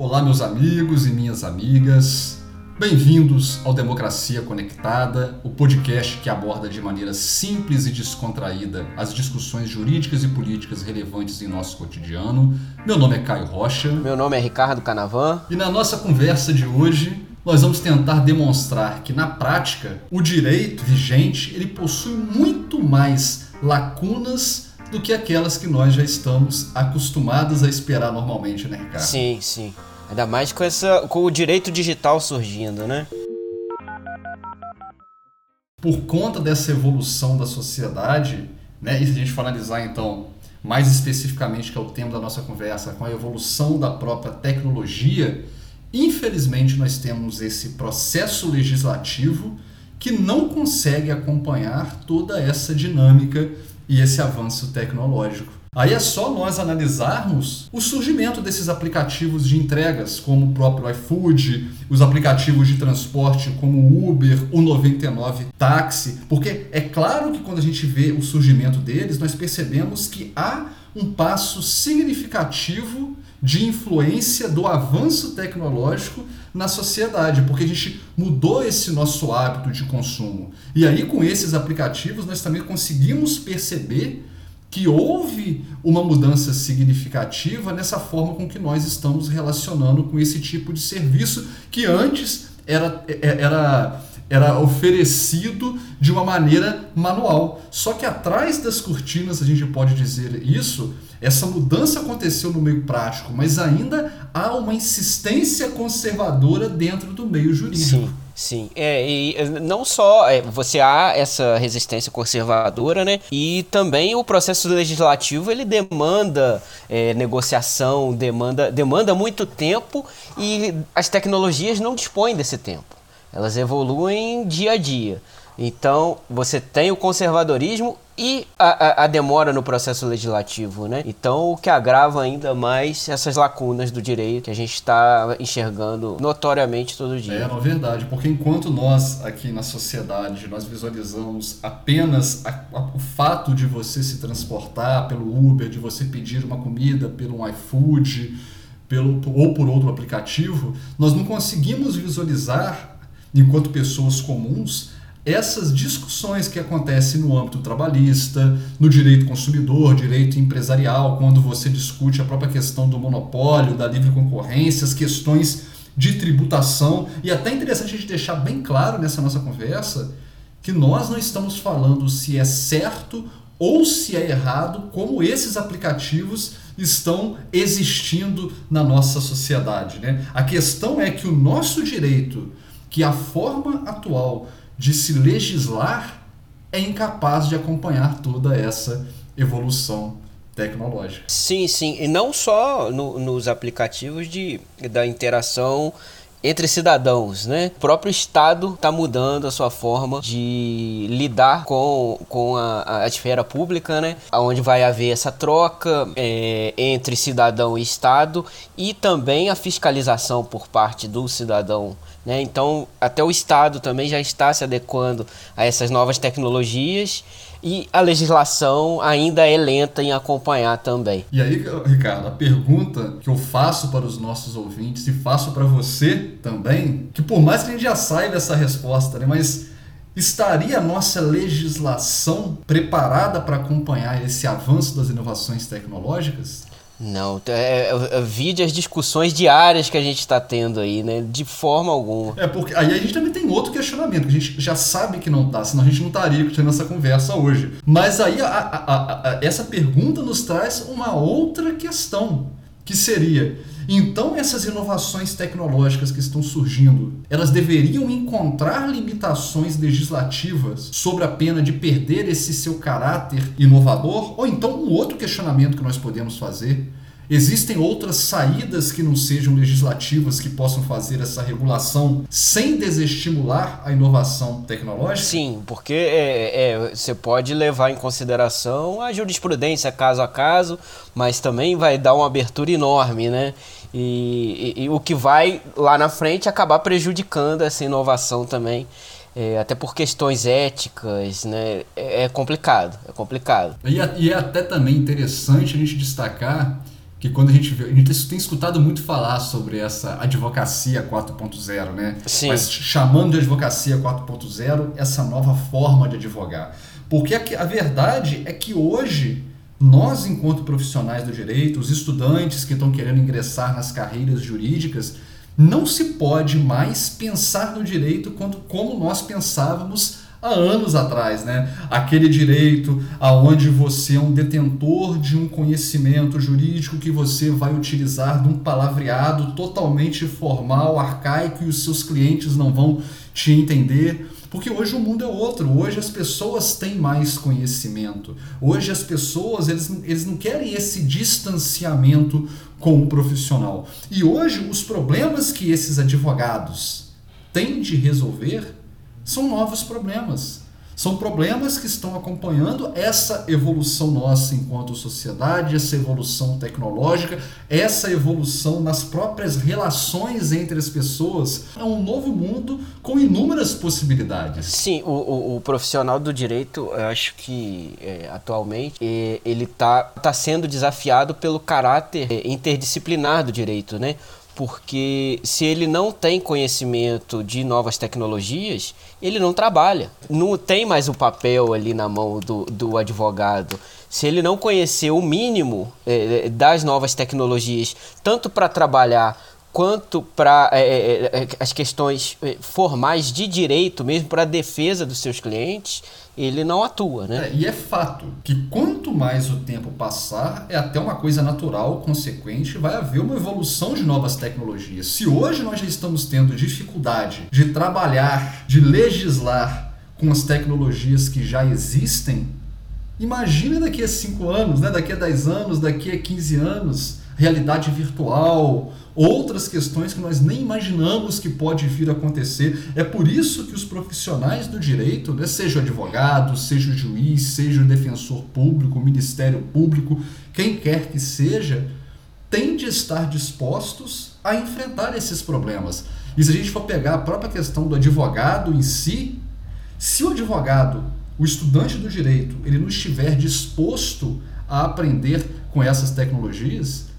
Olá, meus amigos e minhas amigas. Bem-vindos ao Democracia Conectada, o podcast que aborda de maneira simples e descontraída as discussões jurídicas e políticas relevantes em nosso cotidiano. Meu nome é Caio Rocha. Meu nome é Ricardo Canavan. E na nossa conversa de hoje, nós vamos tentar demonstrar que na prática o direito vigente ele possui muito mais lacunas do que aquelas que nós já estamos acostumados a esperar normalmente, né, Ricardo? Sim, sim. Ainda mais com, essa, com o direito digital surgindo, né? Por conta dessa evolução da sociedade, né, e se a gente for analisar então mais especificamente que é o tema da nossa conversa, com a evolução da própria tecnologia, infelizmente nós temos esse processo legislativo que não consegue acompanhar toda essa dinâmica e esse avanço tecnológico. Aí é só nós analisarmos o surgimento desses aplicativos de entregas, como o próprio iFood, os aplicativos de transporte como o Uber, o 99 Táxi, porque é claro que quando a gente vê o surgimento deles, nós percebemos que há um passo significativo de influência do avanço tecnológico na sociedade, porque a gente mudou esse nosso hábito de consumo. E aí, com esses aplicativos, nós também conseguimos perceber que houve uma mudança significativa nessa forma com que nós estamos relacionando com esse tipo de serviço que antes era, era, era oferecido de uma maneira manual. Só que atrás das cortinas, a gente pode dizer isso, essa mudança aconteceu no meio prático, mas ainda há uma insistência conservadora dentro do meio jurídico. Sim. Sim, é, e não só é, você há essa resistência conservadora, né? E também o processo legislativo ele demanda é, negociação, demanda, demanda muito tempo e as tecnologias não dispõem desse tempo. Elas evoluem dia a dia. Então, você tem o conservadorismo e a, a, a, demora no processo legislativo, né? Então, o que agrava ainda mais essas lacunas do direito que a gente está enxergando notoriamente todo dia. É, na verdade, porque enquanto nós aqui na sociedade nós visualizamos apenas a, o fato de você se transportar pelo Uber, de você pedir uma comida pelo iFood, pelo ou por outro aplicativo, nós não conseguimos visualizar enquanto pessoas comuns essas discussões que acontecem no âmbito trabalhista, no direito consumidor, direito empresarial, quando você discute a própria questão do monopólio, da livre concorrência, as questões de tributação. E até interessante a gente deixar bem claro nessa nossa conversa que nós não estamos falando se é certo ou se é errado como esses aplicativos estão existindo na nossa sociedade. Né? A questão é que o nosso direito, que a forma atual de se legislar é incapaz de acompanhar toda essa evolução tecnológica. Sim, sim, e não só no, nos aplicativos de, da interação entre cidadãos, né? O próprio Estado está mudando a sua forma de lidar com, com a, a esfera pública, né? Onde vai haver essa troca é, entre cidadão e Estado e também a fiscalização por parte do cidadão né? Então, até o Estado também já está se adequando a essas novas tecnologias e a legislação ainda é lenta em acompanhar também. E aí, Ricardo, a pergunta que eu faço para os nossos ouvintes e faço para você também, que por mais que a gente já saiba essa resposta, né, mas estaria a nossa legislação preparada para acompanhar esse avanço das inovações tecnológicas? Não, é, é, é, vide as discussões diárias que a gente está tendo aí, né? De forma alguma. É, porque aí a gente também tem outro questionamento, que a gente já sabe que não tá, senão a gente não estaria tendo essa conversa hoje. Mas aí a, a, a, essa pergunta nos traz uma outra questão, que seria então, essas inovações tecnológicas que estão surgindo, elas deveriam encontrar limitações legislativas sobre a pena de perder esse seu caráter inovador? Ou então, um outro questionamento que nós podemos fazer Existem outras saídas que não sejam legislativas que possam fazer essa regulação sem desestimular a inovação tecnológica? Sim, porque é, é, você pode levar em consideração a jurisprudência caso a caso, mas também vai dar uma abertura enorme, né? E, e, e o que vai lá na frente acabar prejudicando essa inovação também. É, até por questões éticas, né? É, é complicado, é complicado. E, e é até também interessante a gente destacar que quando a gente vê, a gente tem escutado muito falar sobre essa advocacia 4.0, né? Sim. Mas chamando de advocacia 4.0 essa nova forma de advogar. Porque a, a verdade é que hoje nós, enquanto profissionais do direito, os estudantes que estão querendo ingressar nas carreiras jurídicas, não se pode mais pensar no direito quando, como nós pensávamos há anos atrás, né? Aquele direito aonde você é um detentor de um conhecimento jurídico que você vai utilizar de um palavreado totalmente formal, arcaico e os seus clientes não vão te entender. Porque hoje o mundo é outro, hoje as pessoas têm mais conhecimento. Hoje as pessoas, eles, eles não querem esse distanciamento com o profissional. E hoje os problemas que esses advogados têm de resolver são novos problemas. São problemas que estão acompanhando essa evolução nossa enquanto sociedade, essa evolução tecnológica, essa evolução nas próprias relações entre as pessoas. É um novo mundo com inúmeras possibilidades. Sim, o, o, o profissional do direito, eu acho que é, atualmente é, ele está tá sendo desafiado pelo caráter é, interdisciplinar do direito, né? Porque se ele não tem conhecimento de novas tecnologias, ele não trabalha. Não tem mais o papel ali na mão do, do advogado. Se ele não conhecer o mínimo é, das novas tecnologias, tanto para trabalhar quanto para é, é, as questões formais de direito, mesmo para a defesa dos seus clientes, ele não atua, né? É, e é fato que quanto mais o tempo passar, é até uma coisa natural, consequente, vai haver uma evolução de novas tecnologias. Se hoje nós já estamos tendo dificuldade de trabalhar, de legislar com as tecnologias que já existem, imagine daqui a 5 anos, né? daqui a 10 anos, daqui a 15 anos, realidade virtual, outras questões que nós nem imaginamos que pode vir a acontecer. É por isso que os profissionais do direito, né, seja o advogado, seja o juiz, seja o defensor público, o Ministério Público, quem quer que seja, tem de estar dispostos a enfrentar esses problemas. E se a gente for pegar a própria questão do advogado em si, se o advogado, o estudante do direito, ele não estiver disposto a aprender com essas tecnologias,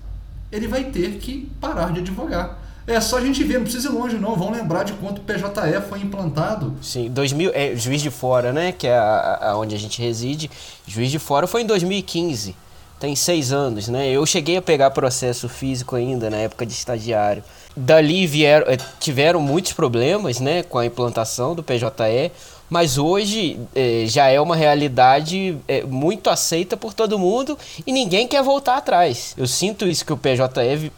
ele vai ter que parar de advogar. É só a gente ver, não precisa ir longe não, vão lembrar de quanto o PJE foi implantado. Sim, 2000, é, Juiz de Fora, né, que é a, a, onde a gente reside, Juiz de Fora foi em 2015, tem seis anos, né, eu cheguei a pegar processo físico ainda na época de estagiário. Dali vieram, é, tiveram muitos problemas, né, com a implantação do PJE, mas hoje é, já é uma realidade é, muito aceita por todo mundo e ninguém quer voltar atrás. Eu sinto isso que o PJE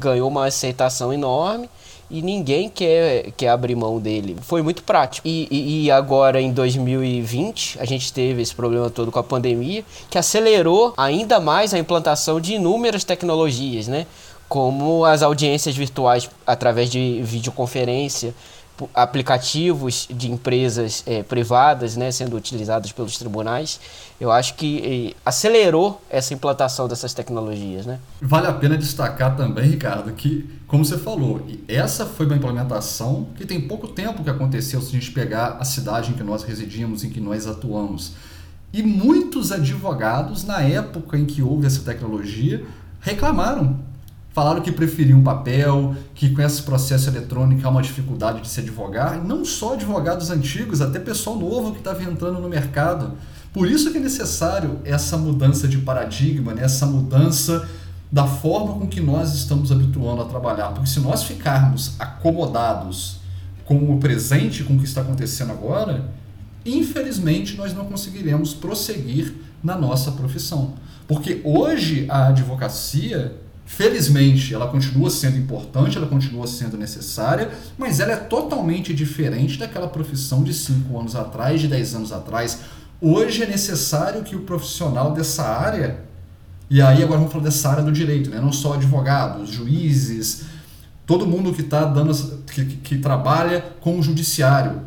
ganhou uma aceitação enorme e ninguém quer, quer abrir mão dele. Foi muito prático. E, e, e, agora, em 2020, a gente teve esse problema todo com a pandemia, que acelerou ainda mais a implantação de inúmeras tecnologias, né? Como as audiências virtuais através de videoconferência, aplicativos de empresas é, privadas né, sendo utilizados pelos tribunais, eu acho que acelerou essa implantação dessas tecnologias. Né? Vale a pena destacar também, Ricardo, que, como você falou, essa foi uma implementação que tem pouco tempo que aconteceu se a gente pegar a cidade em que nós residimos, em que nós atuamos. E muitos advogados, na época em que houve essa tecnologia, reclamaram falaram que preferiam papel, que com esse processo eletrônico há uma dificuldade de se advogar, não só advogados antigos, até pessoal novo que estava entrando no mercado. Por isso que é necessário essa mudança de paradigma, né? essa mudança da forma com que nós estamos habituando a trabalhar. Porque se nós ficarmos acomodados com o presente, com o que está acontecendo agora, infelizmente nós não conseguiremos prosseguir na nossa profissão. Porque hoje a advocacia Felizmente, ela continua sendo importante, ela continua sendo necessária, mas ela é totalmente diferente daquela profissão de 5 anos atrás, de 10 anos atrás. Hoje é necessário que o profissional dessa área, e aí agora vamos falar dessa área do direito, né? não só advogados, juízes, todo mundo que está dando que, que trabalha com o judiciário,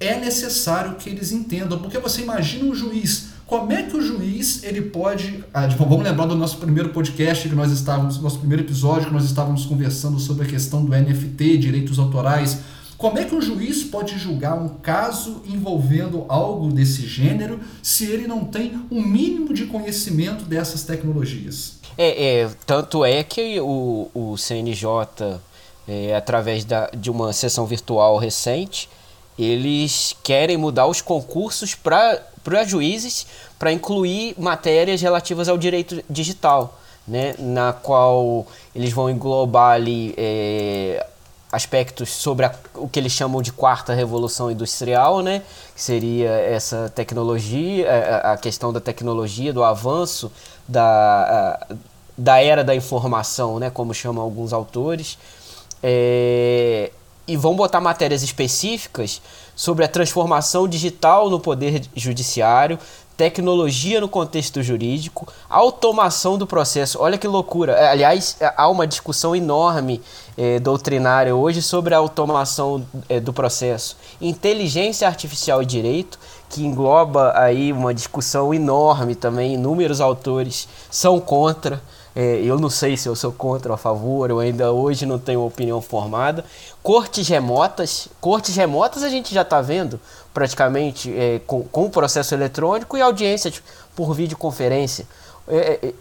é necessário que eles entendam, porque você imagina um juiz como é que o juiz ele pode. Ah, vamos lembrar do nosso primeiro podcast que nós estávamos, nosso primeiro episódio que nós estávamos conversando sobre a questão do NFT, direitos autorais. Como é que um juiz pode julgar um caso envolvendo algo desse gênero se ele não tem um mínimo de conhecimento dessas tecnologias? É, é tanto é que o, o CNJ, é, através da, de uma sessão virtual recente, eles querem mudar os concursos para juízes para incluir matérias relativas ao direito digital, né, na qual eles vão englobar ali é, aspectos sobre a, o que eles chamam de quarta revolução industrial, né, que seria essa tecnologia, é, a, a questão da tecnologia, do avanço da, a, da era da informação, né, como chamam alguns autores. É, e vão botar matérias específicas sobre a transformação digital no poder judiciário, tecnologia no contexto jurídico, automação do processo. Olha que loucura! É, aliás, é, há uma discussão enorme é, doutrinária hoje sobre a automação do processo. Inteligência artificial e direito, que engloba aí uma discussão enorme também. Inúmeros autores são contra. É, eu não sei se eu sou contra ou a favor, eu ainda hoje não tenho opinião formada. Cortes remotas, cortes remotas a gente já está vendo praticamente é, com, com o processo eletrônico e audiência por videoconferência. É, é,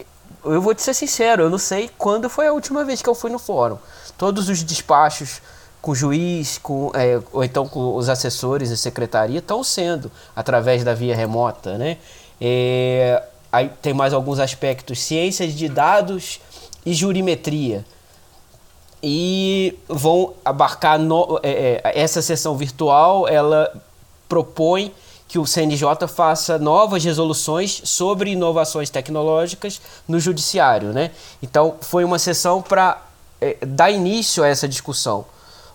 eu vou te ser sincero, eu não sei quando foi a última vez que eu fui no fórum. Todos os despachos com o juiz, com, é, ou então com os assessores e secretaria estão sendo através da via remota, né? É, Aí tem mais alguns aspectos: ciências de dados e jurimetria. E vão abarcar no, é, é, essa sessão virtual. Ela propõe que o CNJ faça novas resoluções sobre inovações tecnológicas no judiciário, né? Então foi uma sessão para é, dar início a essa discussão.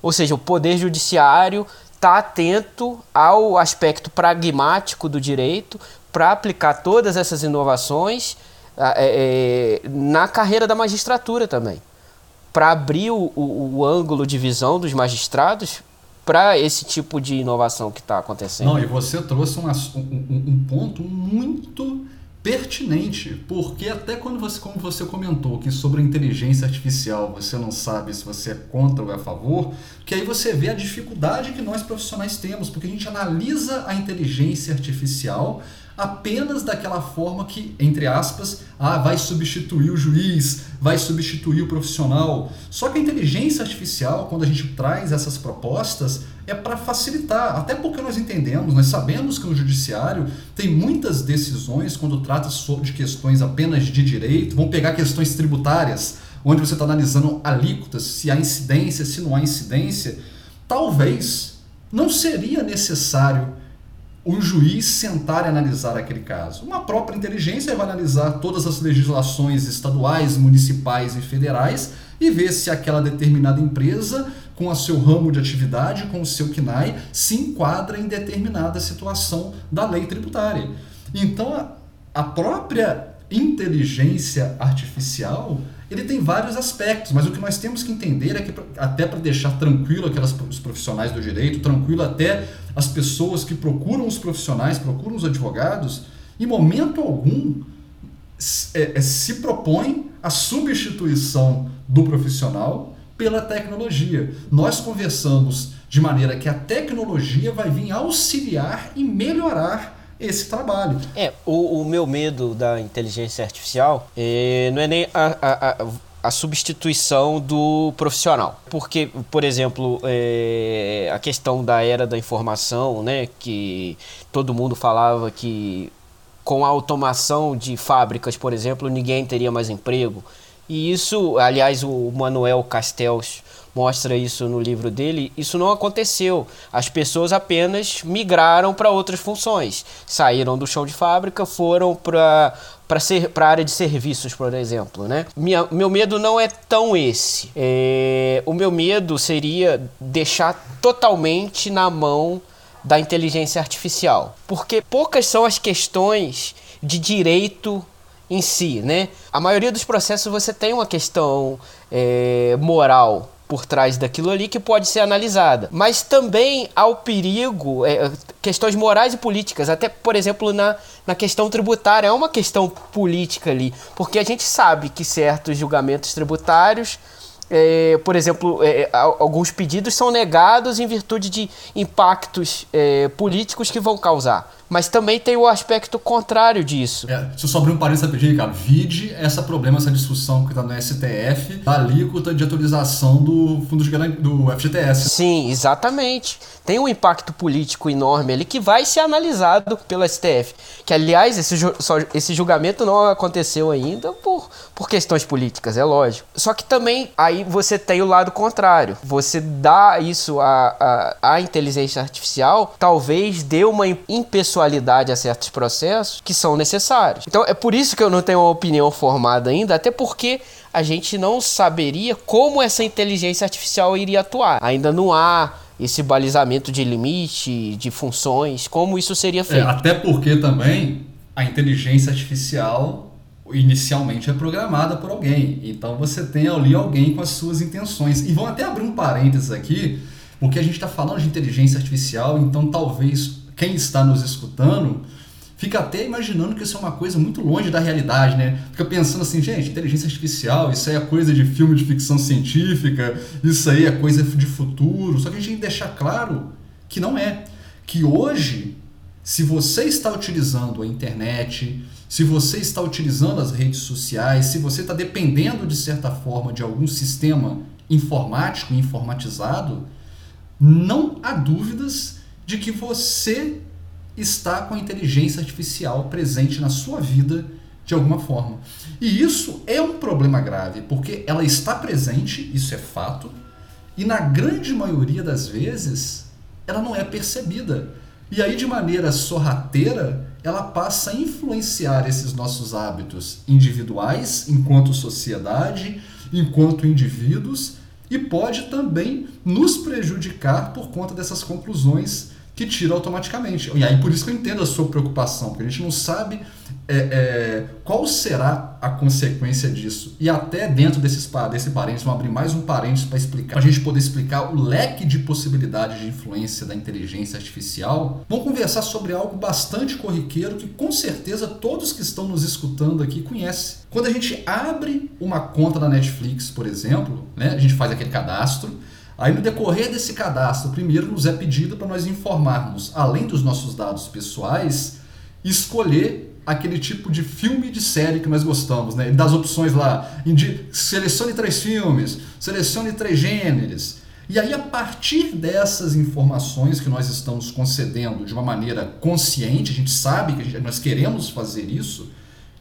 Ou seja, o poder judiciário está atento ao aspecto pragmático do direito, para aplicar todas essas inovações é, é, na carreira da magistratura também. Para abrir o, o, o, ângulo de visão dos magistrados para esse tipo de inovação que está acontecendo. Não, e você trouxe um, um, um ponto muito pertinente, porque até quando você, como você comentou, que sobre inteligência artificial você não sabe se você é contra ou é a favor, que aí você vê a dificuldade que nós profissionais temos, porque a gente analisa a inteligência artificial apenas daquela forma que, entre aspas, ah, vai substituir o juiz, vai substituir o profissional. Só que a inteligência artificial, quando a gente traz essas propostas, é para facilitar, até porque nós entendemos, nós sabemos que no judiciário tem muitas decisões quando trata de questões apenas de direito, vão pegar questões tributárias, onde você está analisando alíquotas, se há incidência, se não há incidência, talvez não seria necessário um juiz sentar e analisar aquele caso. Uma própria inteligência vai analisar todas as legislações estaduais, municipais e federais e ver se aquela determinada empresa, com o seu ramo de atividade, com o seu KNAI, se enquadra em determinada situação da lei tributária. Então, a própria inteligência artificial ele tem vários aspectos, mas o que nós temos que entender é que, até para deixar tranquilo aquelas, os profissionais do direito, tranquilo até as pessoas que procuram os profissionais, procuram os advogados, em momento algum é, é, se propõe a substituição do profissional pela tecnologia. Nós conversamos de maneira que a tecnologia vai vir auxiliar e melhorar esse trabalho. É, o, o meu medo da inteligência artificial é, não é nem a, a, a a substituição do profissional. Porque, por exemplo, é, a questão da era da informação, né, que todo mundo falava que com a automação de fábricas, por exemplo, ninguém teria mais emprego. E isso, aliás, o Manuel Castells mostra isso no livro dele, isso não aconteceu. As pessoas apenas migraram para outras funções. Saíram do chão de fábrica, foram para a área de serviços, por exemplo, né? Minha, meu medo não é tão esse. É, o meu medo seria deixar totalmente na mão da inteligência artificial, porque poucas são as questões de direito em si, né? A maioria dos processos você tem uma questão é, moral por trás daquilo ali que pode ser analisada. Mas também há o perigo, é, questões morais e políticas, até por exemplo na, na questão tributária, é uma questão política ali, porque a gente sabe que certos julgamentos tributários é, por exemplo, é, alguns pedidos são negados em virtude de impactos é, políticos que vão causar. Mas também tem o aspecto contrário disso. É, se eu só abrir um parênteses rapidinho, cara, vide essa problema, essa discussão que está no STF da alíquota de atualização do fundo de do FGTS. Sim, exatamente. Tem um impacto político enorme ali que vai ser analisado pelo STF. Que, aliás, esse, ju esse julgamento não aconteceu ainda por, por questões políticas, é lógico. Só que também aí você tem o lado contrário. Você dá isso à, à, à inteligência artificial, talvez dê uma impessoalidade a certos processos que são necessários. Então é por isso que eu não tenho uma opinião formada ainda, até porque a gente não saberia como essa inteligência artificial iria atuar. Ainda não há esse balizamento de limite, de funções, como isso seria é, feito. É, até porque também a inteligência artificial inicialmente é programada por alguém. Então você tem ali alguém com as suas intenções. E vamos até abrir um parênteses aqui, porque a gente está falando de inteligência artificial, então talvez quem está nos escutando fica até imaginando que isso é uma coisa muito longe da realidade, né? Fica pensando assim, gente, inteligência artificial, isso aí é coisa de filme de ficção científica, isso aí é coisa de futuro. Só que a gente tem que deixar claro que não é. Que hoje, se você está utilizando a internet, se você está utilizando as redes sociais, se você está dependendo de certa forma de algum sistema informático, informatizado, não há dúvidas de que você está com a inteligência artificial presente na sua vida de alguma forma. E isso é um problema grave, porque ela está presente, isso é fato, e na grande maioria das vezes ela não é percebida. E aí, de maneira sorrateira, ela passa a influenciar esses nossos hábitos individuais, enquanto sociedade, enquanto indivíduos, e pode também nos prejudicar por conta dessas conclusões que tira automaticamente. E aí por isso que eu entendo a sua preocupação, porque a gente não sabe é, é, qual será a consequência disso. E até dentro desses, desse parênteses, vamos abrir mais um parênteses para explicar, para a gente poder explicar o leque de possibilidades de influência da inteligência artificial. Vamos conversar sobre algo bastante corriqueiro que com certeza todos que estão nos escutando aqui conhecem. Quando a gente abre uma conta na Netflix, por exemplo, né, a gente faz aquele cadastro, Aí, no decorrer desse cadastro, primeiro nos é pedido para nós informarmos, além dos nossos dados pessoais, escolher aquele tipo de filme de série que nós gostamos, né? Das opções lá, selecione três filmes, selecione três gêneros. E aí, a partir dessas informações que nós estamos concedendo de uma maneira consciente, a gente sabe que nós queremos fazer isso,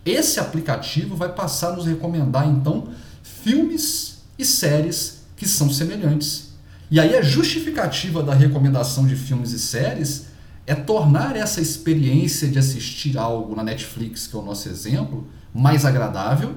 esse aplicativo vai passar a nos recomendar, então, filmes e séries que são semelhantes e aí a justificativa da recomendação de filmes e séries é tornar essa experiência de assistir algo na Netflix, que é o nosso exemplo, mais agradável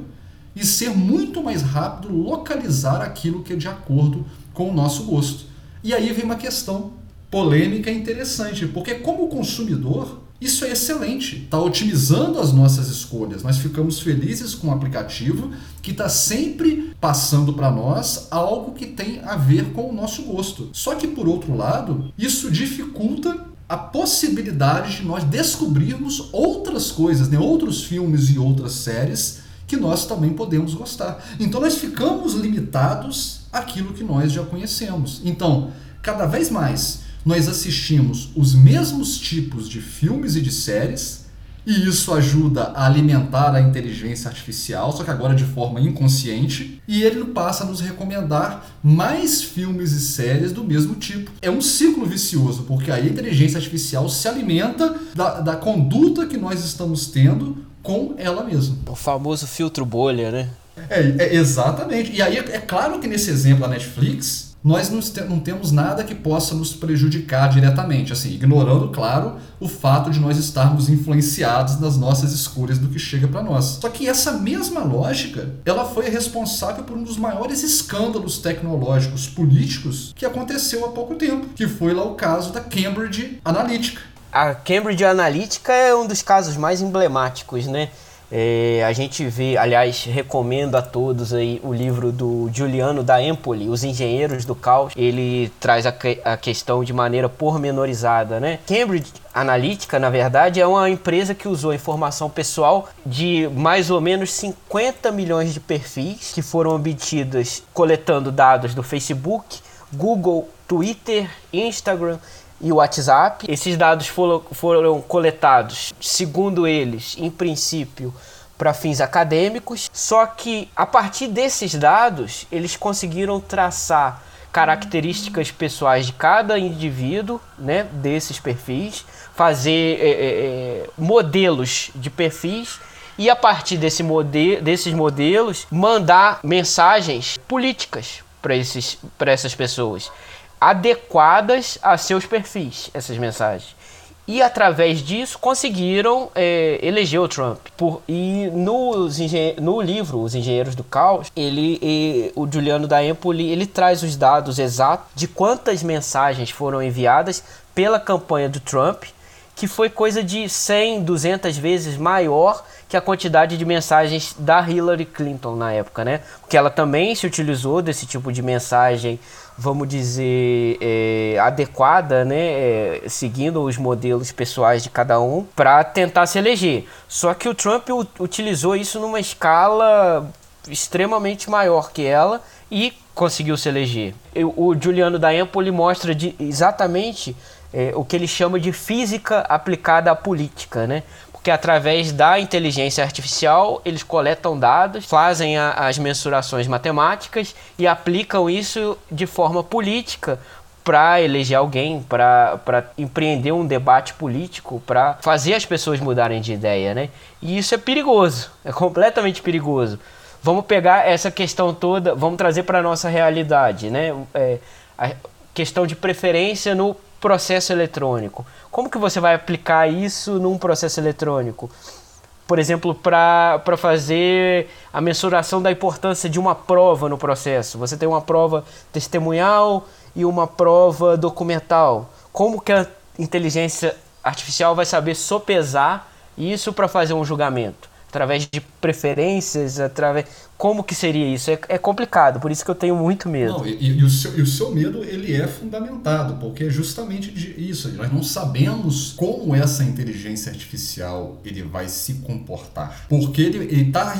e ser muito mais rápido localizar aquilo que é de acordo com o nosso gosto. E aí vem uma questão polêmica e interessante, porque como consumidor, isso é excelente, está otimizando as nossas escolhas. Nós ficamos felizes com o aplicativo que está sempre passando para nós algo que tem a ver com o nosso gosto. Só que, por outro lado, isso dificulta a possibilidade de nós descobrirmos outras coisas, né? outros filmes e outras séries que nós também podemos gostar. Então, nós ficamos limitados àquilo que nós já conhecemos. Então, cada vez mais nós assistimos os mesmos tipos de filmes e de séries, e isso ajuda a alimentar a inteligência artificial, só que agora de forma inconsciente, e ele passa a nos recomendar mais filmes e séries do mesmo tipo. É um ciclo vicioso, porque a inteligência artificial se alimenta da, da conduta que nós estamos tendo com ela mesma. O famoso filtro bolha, né? É, é exatamente. E aí é claro que nesse exemplo da Netflix, nós não temos nada que possa nos prejudicar diretamente, assim, ignorando, claro, o fato de nós estarmos influenciados nas nossas escolhas do que chega para nós. Só que essa mesma lógica, ela foi responsável por um dos maiores escândalos tecnológicos políticos que aconteceu há pouco tempo, que foi lá o caso da Cambridge Analytica. A Cambridge Analytica é um dos casos mais emblemáticos, né? É, a gente vê, aliás, recomendo a todos aí o livro do Giuliano da Empoli, Os Engenheiros do Caos. Ele traz a, que, a questão de maneira pormenorizada, né? Cambridge Analytica, na verdade, é uma empresa que usou informação pessoal de mais ou menos 50 milhões de perfis que foram obtidas coletando dados do Facebook, Google, Twitter, Instagram e o WhatsApp. Esses dados foram, foram coletados, segundo eles, em princípio, para fins acadêmicos. Só que a partir desses dados, eles conseguiram traçar características pessoais de cada indivíduo, né, desses perfis, fazer é, é, modelos de perfis e a partir desse mode desses modelos mandar mensagens políticas para essas pessoas adequadas a seus perfis, essas mensagens. E através disso conseguiram é, eleger o Trump. Por, e nos no livro Os Engenheiros do Caos, ele, e, o Juliano da Empoli ele traz os dados exatos de quantas mensagens foram enviadas pela campanha do Trump, que foi coisa de 100, 200 vezes maior que a quantidade de mensagens da Hillary Clinton na época, né? Porque ela também se utilizou desse tipo de mensagem vamos dizer, é, adequada, né, é, seguindo os modelos pessoais de cada um, para tentar se eleger. Só que o Trump utilizou isso numa escala extremamente maior que ela e conseguiu se eleger. O Juliano da Empoli mostra de, exatamente é, o que ele chama de física aplicada à política, né? Que através da inteligência artificial eles coletam dados, fazem a, as mensurações matemáticas e aplicam isso de forma política para eleger alguém, para empreender um debate político, para fazer as pessoas mudarem de ideia, né? E isso é perigoso, é completamente perigoso. Vamos pegar essa questão toda, vamos trazer para nossa realidade, né? É, a questão de preferência no processo eletrônico. Como que você vai aplicar isso num processo eletrônico? Por exemplo, para fazer a mensuração da importância de uma prova no processo. Você tem uma prova testemunhal e uma prova documental. Como que a inteligência artificial vai saber sopesar isso para fazer um julgamento? Através de preferências, através como que seria isso? É, é complicado, por isso que eu tenho muito medo. Não, e, e, o seu, e, o seu, medo ele é fundamentado, porque é justamente isso. Nós não sabemos como essa inteligência artificial ele vai se comportar, porque ele está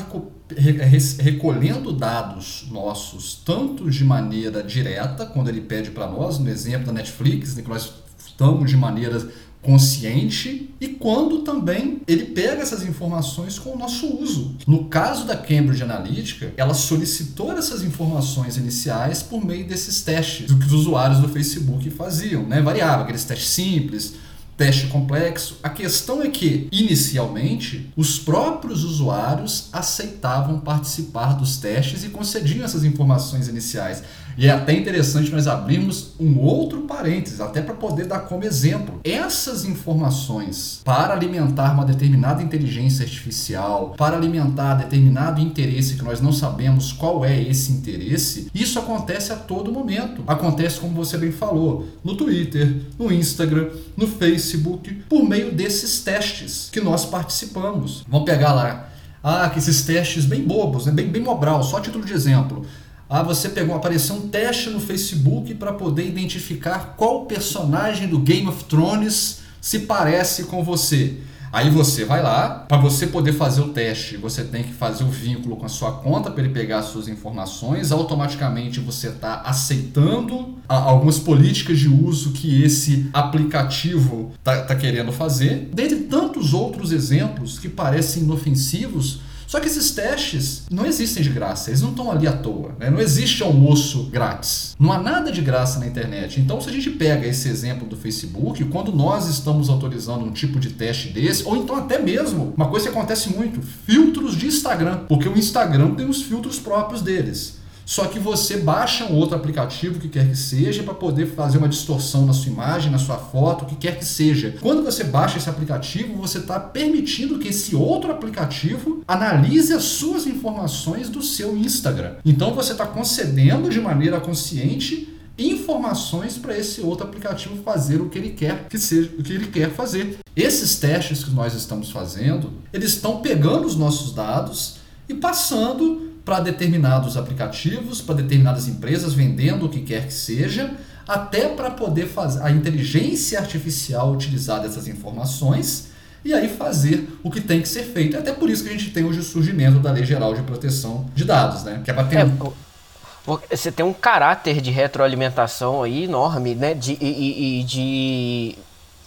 recolhendo dados nossos tanto de maneira direta, quando ele pede para nós, no exemplo da Netflix, que nós estamos de maneira consciente e quando também ele pega essas informações com o nosso uso. No caso da Cambridge Analytica, ela solicitou essas informações iniciais por meio desses testes que os usuários do Facebook faziam, né? Variava aqueles testes simples, teste complexo. A questão é que, inicialmente, os próprios usuários aceitavam participar dos testes e concediam essas informações iniciais. E é até interessante nós abrirmos um outro parênteses, até para poder dar como exemplo. Essas informações para alimentar uma determinada inteligência artificial, para alimentar determinado interesse que nós não sabemos qual é esse interesse, isso acontece a todo momento. Acontece, como você bem falou, no Twitter, no Instagram, no Facebook, por meio desses testes que nós participamos. Vamos pegar lá. Ah, que esses testes bem bobos, né? bem, bem mobral, só título de exemplo. Ah, você pegou, apareceu um teste no Facebook para poder identificar qual personagem do Game of Thrones se parece com você. Aí você vai lá, para você poder fazer o teste, você tem que fazer o vínculo com a sua conta para ele pegar as suas informações. Automaticamente você está aceitando algumas políticas de uso que esse aplicativo está tá querendo fazer. Dentre tantos outros exemplos que parecem inofensivos, só que esses testes não existem de graça, eles não estão ali à toa. Né? Não existe almoço grátis. Não há nada de graça na internet. Então, se a gente pega esse exemplo do Facebook, quando nós estamos autorizando um tipo de teste desse, ou então até mesmo, uma coisa que acontece muito, filtros de Instagram, porque o Instagram tem os filtros próprios deles. Só que você baixa um outro aplicativo que quer que seja para poder fazer uma distorção na sua imagem, na sua foto, o que quer que seja. Quando você baixa esse aplicativo, você está permitindo que esse outro aplicativo analise as suas informações do seu Instagram. Então você está concedendo de maneira consciente informações para esse outro aplicativo fazer o que ele quer que seja o que ele quer fazer. Esses testes que nós estamos fazendo, eles estão pegando os nossos dados e passando para determinados aplicativos, para determinadas empresas vendendo o que quer que seja, até para poder fazer a inteligência artificial utilizar dessas informações e aí fazer o que tem que ser feito. É até por isso que a gente tem hoje o surgimento da Lei Geral de Proteção de Dados, né? Que é para ter... É, você tem um caráter de retroalimentação aí enorme, né? De, e, e de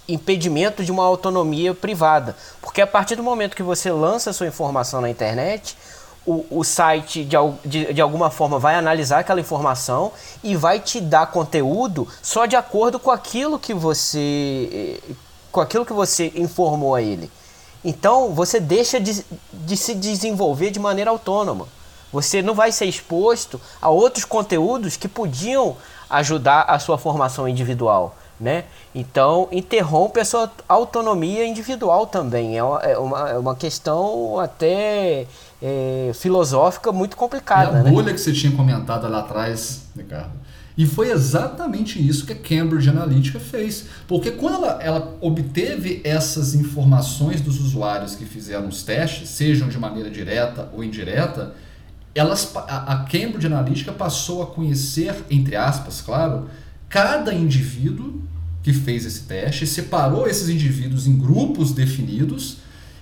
impedimento de uma autonomia privada. Porque a partir do momento que você lança sua informação na internet, o, o site de, de, de alguma forma vai analisar aquela informação e vai te dar conteúdo só de acordo com aquilo que você com aquilo que você informou a ele. Então você deixa de, de se desenvolver de maneira autônoma. Você não vai ser exposto a outros conteúdos que podiam ajudar a sua formação individual. Né? Então interrompe a sua autonomia individual também. É uma, é uma, é uma questão até é, filosófica muito complicada. É a né? bolha que você tinha comentado lá atrás, Ricardo. E foi exatamente isso que a Cambridge Analytica fez. Porque quando ela, ela obteve essas informações dos usuários que fizeram os testes, sejam de maneira direta ou indireta, elas, a Cambridge Analytica passou a conhecer, entre aspas, claro, cada indivíduo que fez esse teste, separou esses indivíduos em grupos definidos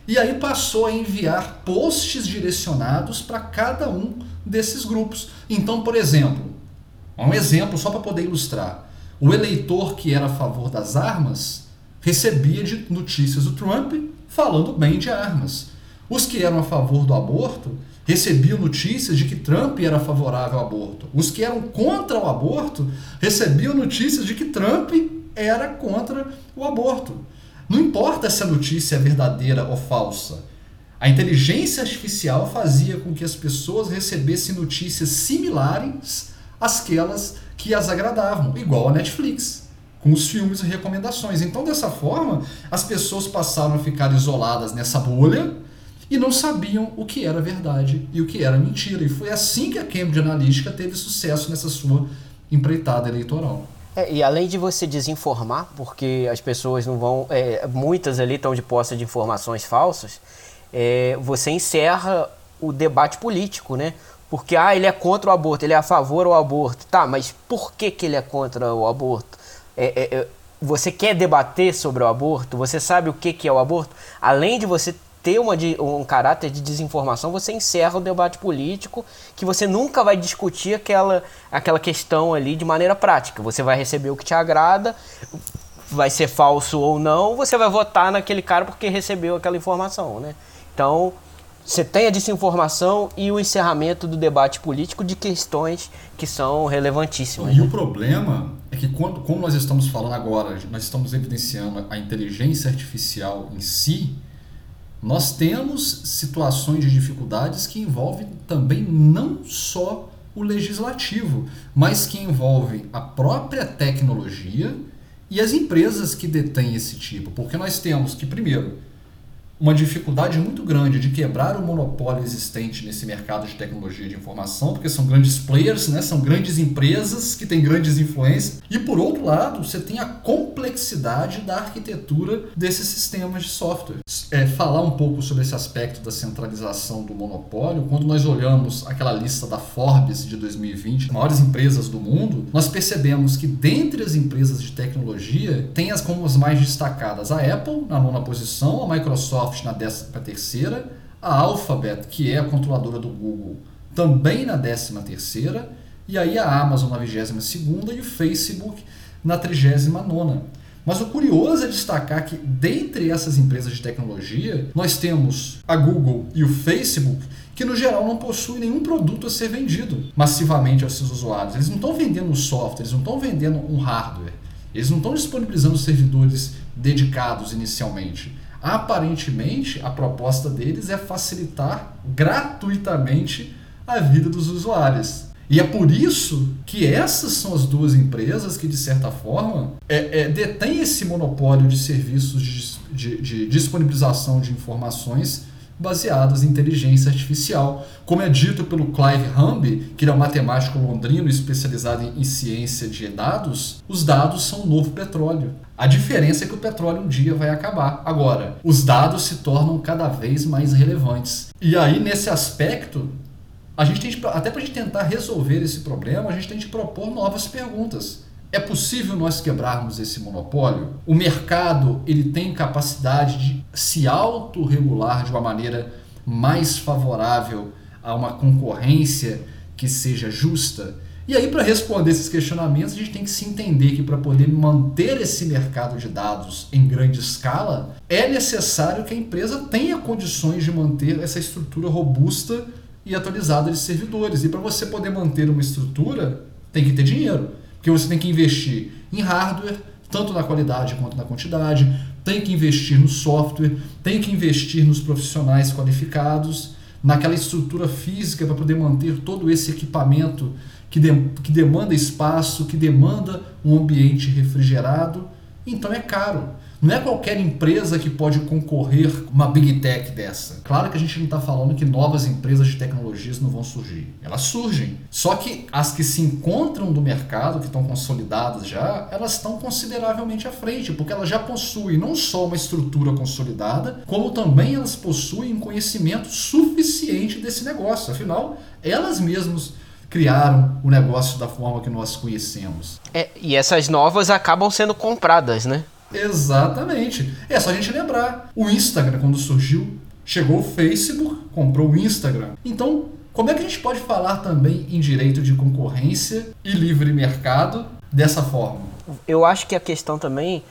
e aí passou a enviar posts direcionados para cada um desses grupos. Então, por exemplo, um exemplo só para poder ilustrar: o eleitor que era a favor das armas recebia de notícias do Trump falando bem de armas. Os que eram a favor do aborto recebiam notícias de que Trump era favorável ao aborto. Os que eram contra o aborto recebiam notícias de que Trump era contra o aborto. Não importa se a notícia é verdadeira ou falsa. A inteligência artificial fazia com que as pessoas recebessem notícias similares àquelas que as agradavam, igual a Netflix, com os filmes e recomendações. Então, dessa forma, as pessoas passaram a ficar isoladas nessa bolha e não sabiam o que era verdade e o que era mentira. E foi assim que a Cambridge Analytica teve sucesso nessa sua empreitada eleitoral. É, e além de você desinformar, porque as pessoas não vão. É, muitas ali estão de posse de informações falsas, é, você encerra o debate político, né? Porque ah, ele é contra o aborto, ele é a favor do aborto. Tá, mas por que, que ele é contra o aborto? É, é, é você quer debater sobre o aborto? Você sabe o que, que é o aborto? Além de você ter uma, um caráter de desinformação, você encerra o debate político, que você nunca vai discutir aquela, aquela questão ali de maneira prática. Você vai receber o que te agrada, vai ser falso ou não, você vai votar naquele cara porque recebeu aquela informação, né? Então, você tem a desinformação e o encerramento do debate político de questões que são relevantíssimas. E né? o problema é que, quando, como nós estamos falando agora, nós estamos evidenciando a inteligência artificial em si, nós temos situações de dificuldades que envolvem também não só o legislativo, mas que envolvem a própria tecnologia e as empresas que detêm esse tipo. Porque nós temos que, primeiro, uma dificuldade muito grande de quebrar o monopólio existente nesse mercado de tecnologia de informação, porque são grandes players, né? são grandes empresas que têm grandes influências. E por outro lado, você tem a complexidade da arquitetura desses sistemas de software. É, falar um pouco sobre esse aspecto da centralização do monopólio, quando nós olhamos aquela lista da Forbes de 2020, maiores empresas do mundo, nós percebemos que dentre as empresas de tecnologia, tem as como as mais destacadas a Apple na nona posição, a Microsoft Microsoft na 13 terceira, a Alphabet, que é a controladora do Google, também na 13 terceira, e aí a Amazon na 22 segunda e o Facebook na 39 nona. Mas o curioso é destacar que, dentre essas empresas de tecnologia, nós temos a Google e o Facebook, que no geral não possuem nenhum produto a ser vendido massivamente aos seus usuários. Eles não estão vendendo software, eles não estão vendendo um hardware, eles não estão disponibilizando servidores dedicados inicialmente. Aparentemente, a proposta deles é facilitar gratuitamente a vida dos usuários. E é por isso que essas são as duas empresas que, de certa forma, é, é, detêm esse monopólio de serviços de, de, de disponibilização de informações baseadas em inteligência artificial. Como é dito pelo Clive Humby, que é um matemático londrino especializado em ciência de dados, os dados são o novo petróleo. A diferença é que o petróleo um dia vai acabar. Agora, os dados se tornam cada vez mais relevantes. E aí, nesse aspecto, a gente tem até para a gente tentar resolver esse problema, a gente tem de propor novas perguntas. É possível nós quebrarmos esse monopólio? O mercado ele tem capacidade de se autorregular de uma maneira mais favorável a uma concorrência que seja justa? E aí, para responder esses questionamentos, a gente tem que se entender que para poder manter esse mercado de dados em grande escala, é necessário que a empresa tenha condições de manter essa estrutura robusta e atualizada de servidores. E para você poder manter uma estrutura, tem que ter dinheiro. Porque você tem que investir em hardware, tanto na qualidade quanto na quantidade, tem que investir no software, tem que investir nos profissionais qualificados, naquela estrutura física para poder manter todo esse equipamento que, de, que demanda espaço, que demanda um ambiente refrigerado. Então é caro. Não é qualquer empresa que pode concorrer uma big tech dessa. Claro que a gente não está falando que novas empresas de tecnologias não vão surgir. Elas surgem. Só que as que se encontram do mercado, que estão consolidadas já, elas estão consideravelmente à frente, porque elas já possuem não só uma estrutura consolidada, como também elas possuem conhecimento suficiente desse negócio. Afinal, elas mesmas criaram o negócio da forma que nós conhecemos. É, e essas novas acabam sendo compradas, né? Exatamente. É só a gente lembrar. O Instagram, quando surgiu, chegou o Facebook, comprou o Instagram. Então, como é que a gente pode falar também em direito de concorrência e livre mercado dessa forma? Eu acho que a questão também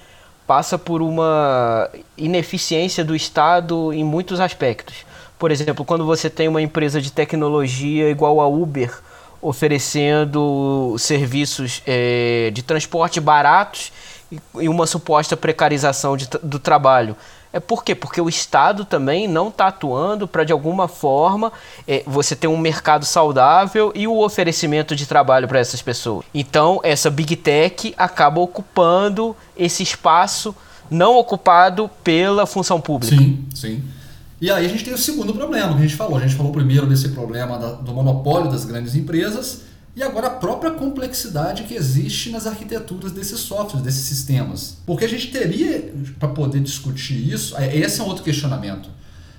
passa por uma ineficiência do Estado em muitos aspectos. Por exemplo, quando você tem uma empresa de tecnologia igual a Uber oferecendo serviços é, de transporte baratos e uma suposta precarização de, do trabalho. É por quê? Porque o Estado também não está atuando para, de alguma forma, é, você ter um mercado saudável e o oferecimento de trabalho para essas pessoas. Então, essa Big Tech acaba ocupando esse espaço não ocupado pela função pública. Sim, sim. E aí a gente tem o segundo problema que a gente falou. A gente falou primeiro desse problema da, do monopólio das grandes empresas e agora a própria complexidade que existe nas arquiteturas desses softwares, desses sistemas. Porque a gente teria, para poder discutir isso, é, esse é um outro questionamento.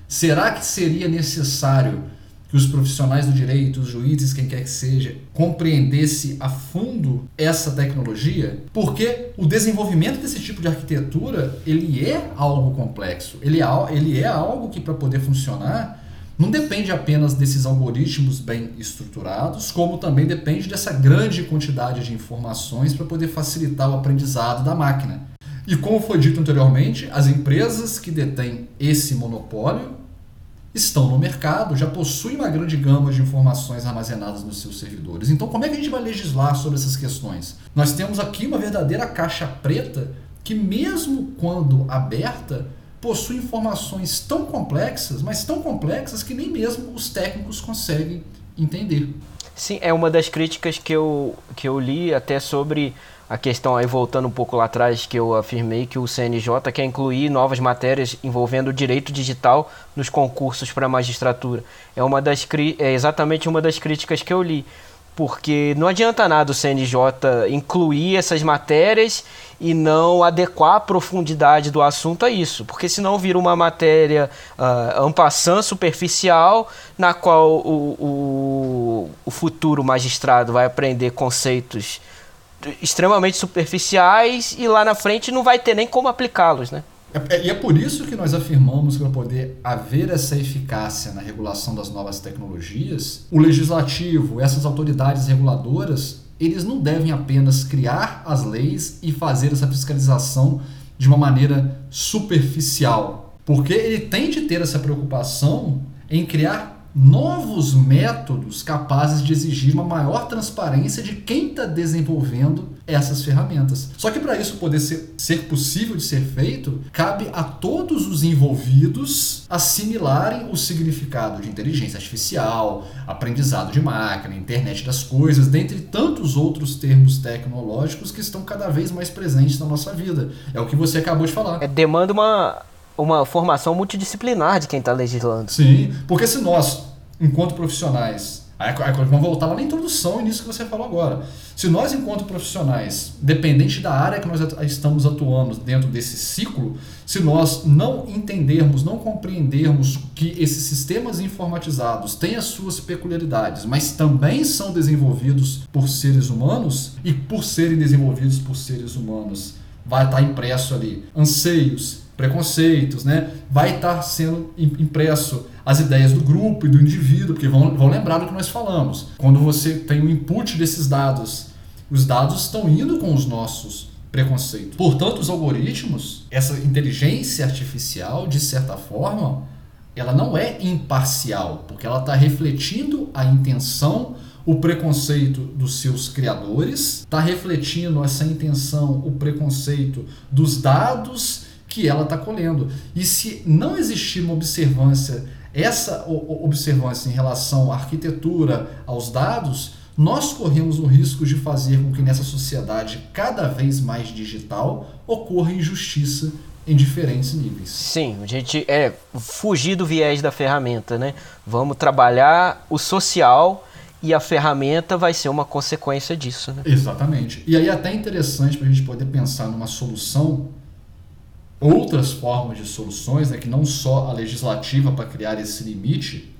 Será que seria necessário que os profissionais do direito, os juízes, quem quer que seja, compreendesse a fundo essa tecnologia? Porque o desenvolvimento desse tipo de arquitetura, ele é algo complexo. Ele é, ele é algo que para poder funcionar, não depende apenas desses algoritmos bem estruturados, como também depende dessa grande quantidade de informações para poder facilitar o aprendizado da máquina. E como foi dito anteriormente, as empresas que detêm esse monopólio estão no mercado, já possuem uma grande gama de informações armazenadas nos seus servidores. Então, como é que a gente vai legislar sobre essas questões? Nós temos aqui uma verdadeira caixa preta que, mesmo quando aberta, possui informações tão complexas, mas tão complexas que nem mesmo os técnicos conseguem entender. Sim, é uma das críticas que eu, que eu li até sobre a questão aí voltando um pouco lá atrás que eu afirmei que o CNJ quer incluir novas matérias envolvendo o direito digital nos concursos para magistratura. É uma das é exatamente uma das críticas que eu li porque não adianta nada o CNJ incluir essas matérias e não adequar a profundidade do assunto a isso, porque senão vira uma matéria uh, ampassant, superficial, na qual o, o, o futuro magistrado vai aprender conceitos extremamente superficiais e lá na frente não vai ter nem como aplicá-los, né? É, é, e é por isso que nós afirmamos que para poder haver essa eficácia na regulação das novas tecnologias, o legislativo, essas autoridades reguladoras, eles não devem apenas criar as leis e fazer essa fiscalização de uma maneira superficial, porque ele tem de ter essa preocupação em criar novos métodos capazes de exigir uma maior transparência de quem está desenvolvendo essas ferramentas. Só que para isso poder ser, ser possível de ser feito, cabe a todos os envolvidos assimilarem o significado de inteligência artificial, aprendizado de máquina, internet das coisas, dentre tantos outros termos tecnológicos que estão cada vez mais presentes na nossa vida. É o que você acabou de falar. É, demanda uma uma formação multidisciplinar de quem está legislando. Sim, porque se nós, enquanto profissionais, Aí, vamos voltar lá na introdução e nisso que você falou agora. Se nós, enquanto profissionais, dependente da área que nós estamos atuando dentro desse ciclo, se nós não entendermos, não compreendermos que esses sistemas informatizados têm as suas peculiaridades, mas também são desenvolvidos por seres humanos, e por serem desenvolvidos por seres humanos, vai estar impresso ali anseios, preconceitos, né? vai estar sendo impresso as ideias do grupo e do indivíduo, porque vão, vão lembrar do que nós falamos. Quando você tem o input desses dados, os dados estão indo com os nossos preconceitos. Portanto, os algoritmos, essa inteligência artificial, de certa forma, ela não é imparcial, porque ela está refletindo a intenção, o preconceito dos seus criadores, está refletindo essa intenção, o preconceito dos dados que ela está colhendo. E se não existir uma observância essa observância em relação à arquitetura, aos dados, nós corremos o risco de fazer com que nessa sociedade cada vez mais digital ocorra injustiça em diferentes níveis. Sim, a gente é fugir do viés da ferramenta, né? Vamos trabalhar o social e a ferramenta vai ser uma consequência disso, né? Exatamente. E aí é até interessante para a gente poder pensar numa solução outras formas de soluções, né, que não só a legislativa para criar esse limite,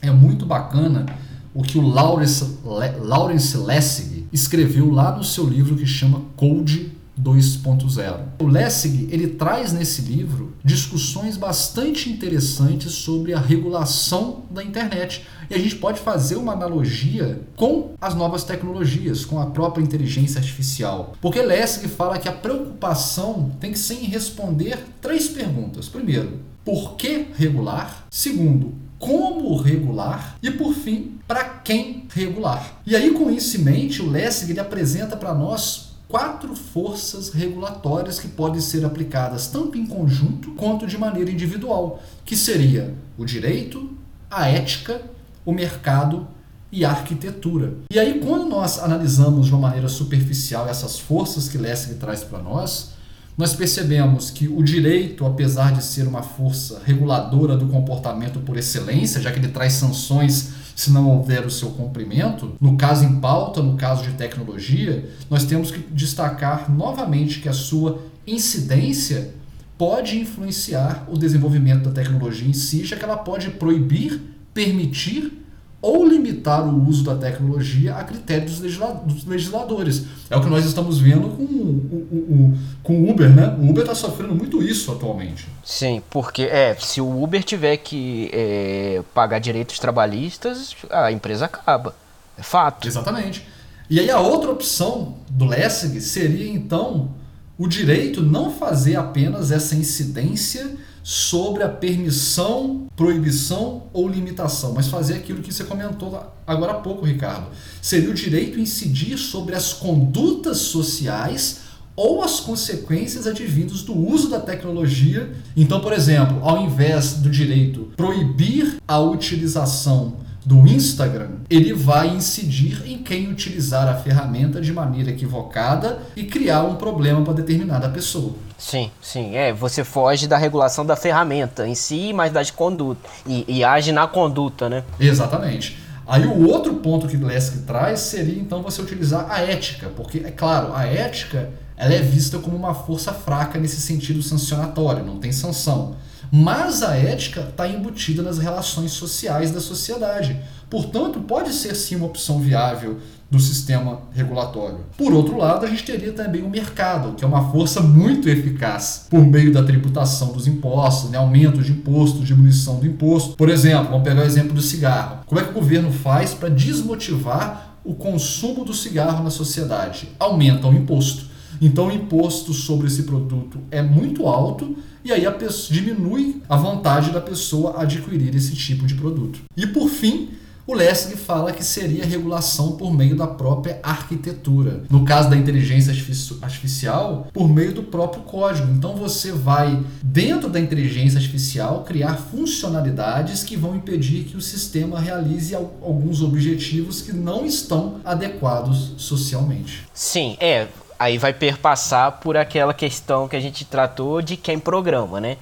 é muito bacana o que o Lawrence, Lawrence Lessig escreveu lá no seu livro que chama Code 2.0. O Lessig ele traz nesse livro discussões bastante interessantes sobre a regulação da internet. E a gente pode fazer uma analogia com as novas tecnologias, com a própria inteligência artificial. Porque Lessig fala que a preocupação tem que ser em responder três perguntas. Primeiro, por que regular? Segundo, como regular e por fim, para quem regular. E aí com isso em mente, o Lessig ele apresenta para nós quatro forças regulatórias que podem ser aplicadas tanto em conjunto quanto de maneira individual, que seria o direito, a ética, o mercado e a arquitetura. E aí, quando nós analisamos de uma maneira superficial essas forças que Lessig traz para nós, nós percebemos que o direito, apesar de ser uma força reguladora do comportamento por excelência, já que ele traz sanções se não houver o seu cumprimento, no caso em pauta, no caso de tecnologia, nós temos que destacar novamente que a sua incidência pode influenciar o desenvolvimento da tecnologia em si, já que ela pode proibir, permitir ou limitar o uso da tecnologia a critérios dos legisladores. É o que nós estamos vendo com o, o, com o Uber, né? O Uber está sofrendo muito isso atualmente. Sim, porque é, se o Uber tiver que é, pagar direitos trabalhistas, a empresa acaba. É fato. Exatamente. E aí a outra opção do Lessig seria então o direito não fazer apenas essa incidência sobre a permissão, proibição ou limitação, mas fazer aquilo que você comentou agora há pouco, Ricardo. Seria o direito incidir sobre as condutas sociais ou as consequências advindas do uso da tecnologia. Então, por exemplo, ao invés do direito proibir a utilização do Instagram, ele vai incidir em quem utilizar a ferramenta de maneira equivocada e criar um problema para determinada pessoa. Sim, sim. É, você foge da regulação da ferramenta em si, mas das condutas. E, e age na conduta, né? Exatamente. Aí o outro ponto que Lesk traz seria então você utilizar a ética, porque é claro, a ética ela é vista como uma força fraca nesse sentido sancionatório, não tem sanção. Mas a ética está embutida nas relações sociais da sociedade. Portanto, pode ser sim uma opção viável do sistema regulatório. Por outro lado, a gente teria também o mercado, que é uma força muito eficaz por meio da tributação dos impostos, né? aumento de imposto, diminuição do imposto. Por exemplo, vamos pegar o exemplo do cigarro. Como é que o governo faz para desmotivar o consumo do cigarro na sociedade? Aumenta o imposto. Então o imposto sobre esse produto é muito alto e aí a pessoa, diminui a vontade da pessoa adquirir esse tipo de produto. E por fim, o Lessig fala que seria regulação por meio da própria arquitetura. No caso da inteligência artificial, por meio do próprio código. Então você vai, dentro da inteligência artificial, criar funcionalidades que vão impedir que o sistema realize alguns objetivos que não estão adequados socialmente. Sim, é aí vai perpassar por aquela questão que a gente tratou de quem programa, né?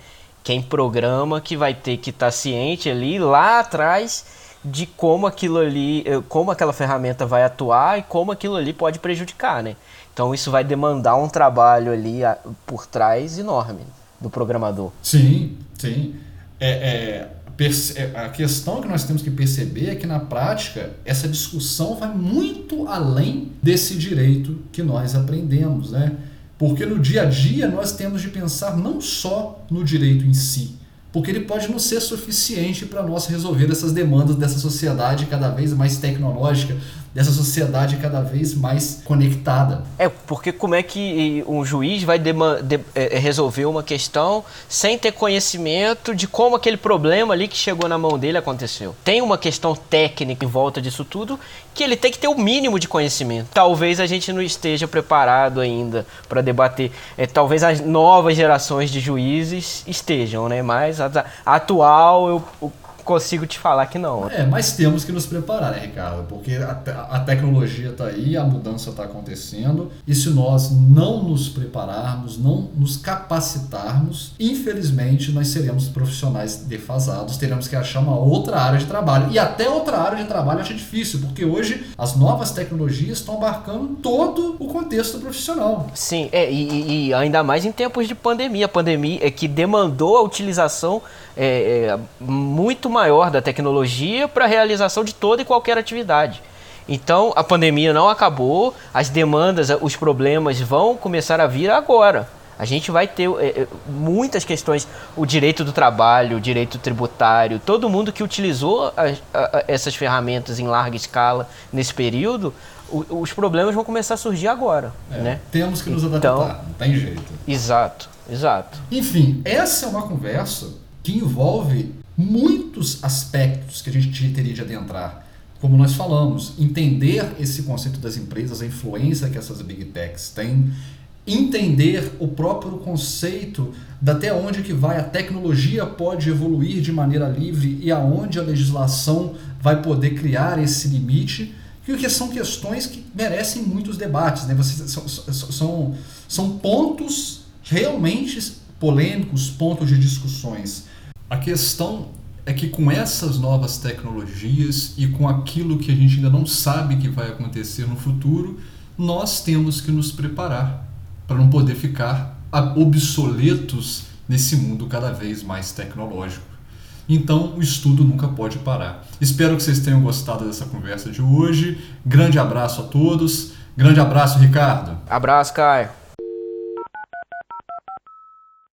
Quem programa que vai ter que estar tá ciente ali lá atrás de como aquilo ali, eh, como aquela ferramenta vai atuar e como aquilo ali pode prejudicar, né? Então isso vai demandar um trabalho ali por trás enorme do programador. Sim, sim. É, é, a questão que nós temos que perceber é que na prática essa discussão vai muito além desse direito que nós aprendemos, né? Porque no dia a dia nós temos de pensar não só no direito em si, porque ele pode não ser suficiente para nós resolver essas demandas dessa sociedade cada vez mais tecnológica, dessa sociedade cada vez mais conectada. É, porque como é que um juiz vai de, é, resolver uma questão sem ter conhecimento de como aquele problema ali que chegou na mão dele aconteceu? Tem uma questão técnica em volta disso tudo que ele tem que ter o mínimo de conhecimento. Talvez a gente não esteja preparado ainda para debater. É, talvez as novas gerações de juízes estejam, né? Mas a, a atual eu, consigo te falar que não. É, mas temos que nos preparar, né, Ricardo? Porque a, a tecnologia está aí, a mudança está acontecendo, e se nós não nos prepararmos, não nos capacitarmos, infelizmente nós seremos profissionais defasados, teremos que achar uma outra área de trabalho. E até outra área de trabalho acho difícil, porque hoje as novas tecnologias estão abarcando todo o contexto profissional. Sim, é, e, e ainda mais em tempos de pandemia. A pandemia é que demandou a utilização é, é, muito maior da tecnologia para a realização de toda e qualquer atividade. Então a pandemia não acabou, as demandas, os problemas vão começar a vir agora. A gente vai ter é, é, muitas questões, o direito do trabalho, o direito tributário, todo mundo que utilizou a, a, essas ferramentas em larga escala nesse período, o, os problemas vão começar a surgir agora. É, né? Temos que nos então, adaptar, não tem jeito. Exato, exato. Enfim, essa é uma conversa que envolve muitos aspectos que a gente teria de adentrar. Como nós falamos, entender esse conceito das empresas, a influência que essas big techs têm, entender o próprio conceito da até onde que vai a tecnologia pode evoluir de maneira livre e aonde a legislação vai poder criar esse limite, que são questões que merecem muitos debates, né? Vocês, são, são, são pontos realmente polêmicos, pontos de discussões. A questão é que com essas novas tecnologias e com aquilo que a gente ainda não sabe que vai acontecer no futuro, nós temos que nos preparar para não poder ficar obsoletos nesse mundo cada vez mais tecnológico. Então, o estudo nunca pode parar. Espero que vocês tenham gostado dessa conversa de hoje. Grande abraço a todos. Grande abraço, Ricardo. Abraço, Caio.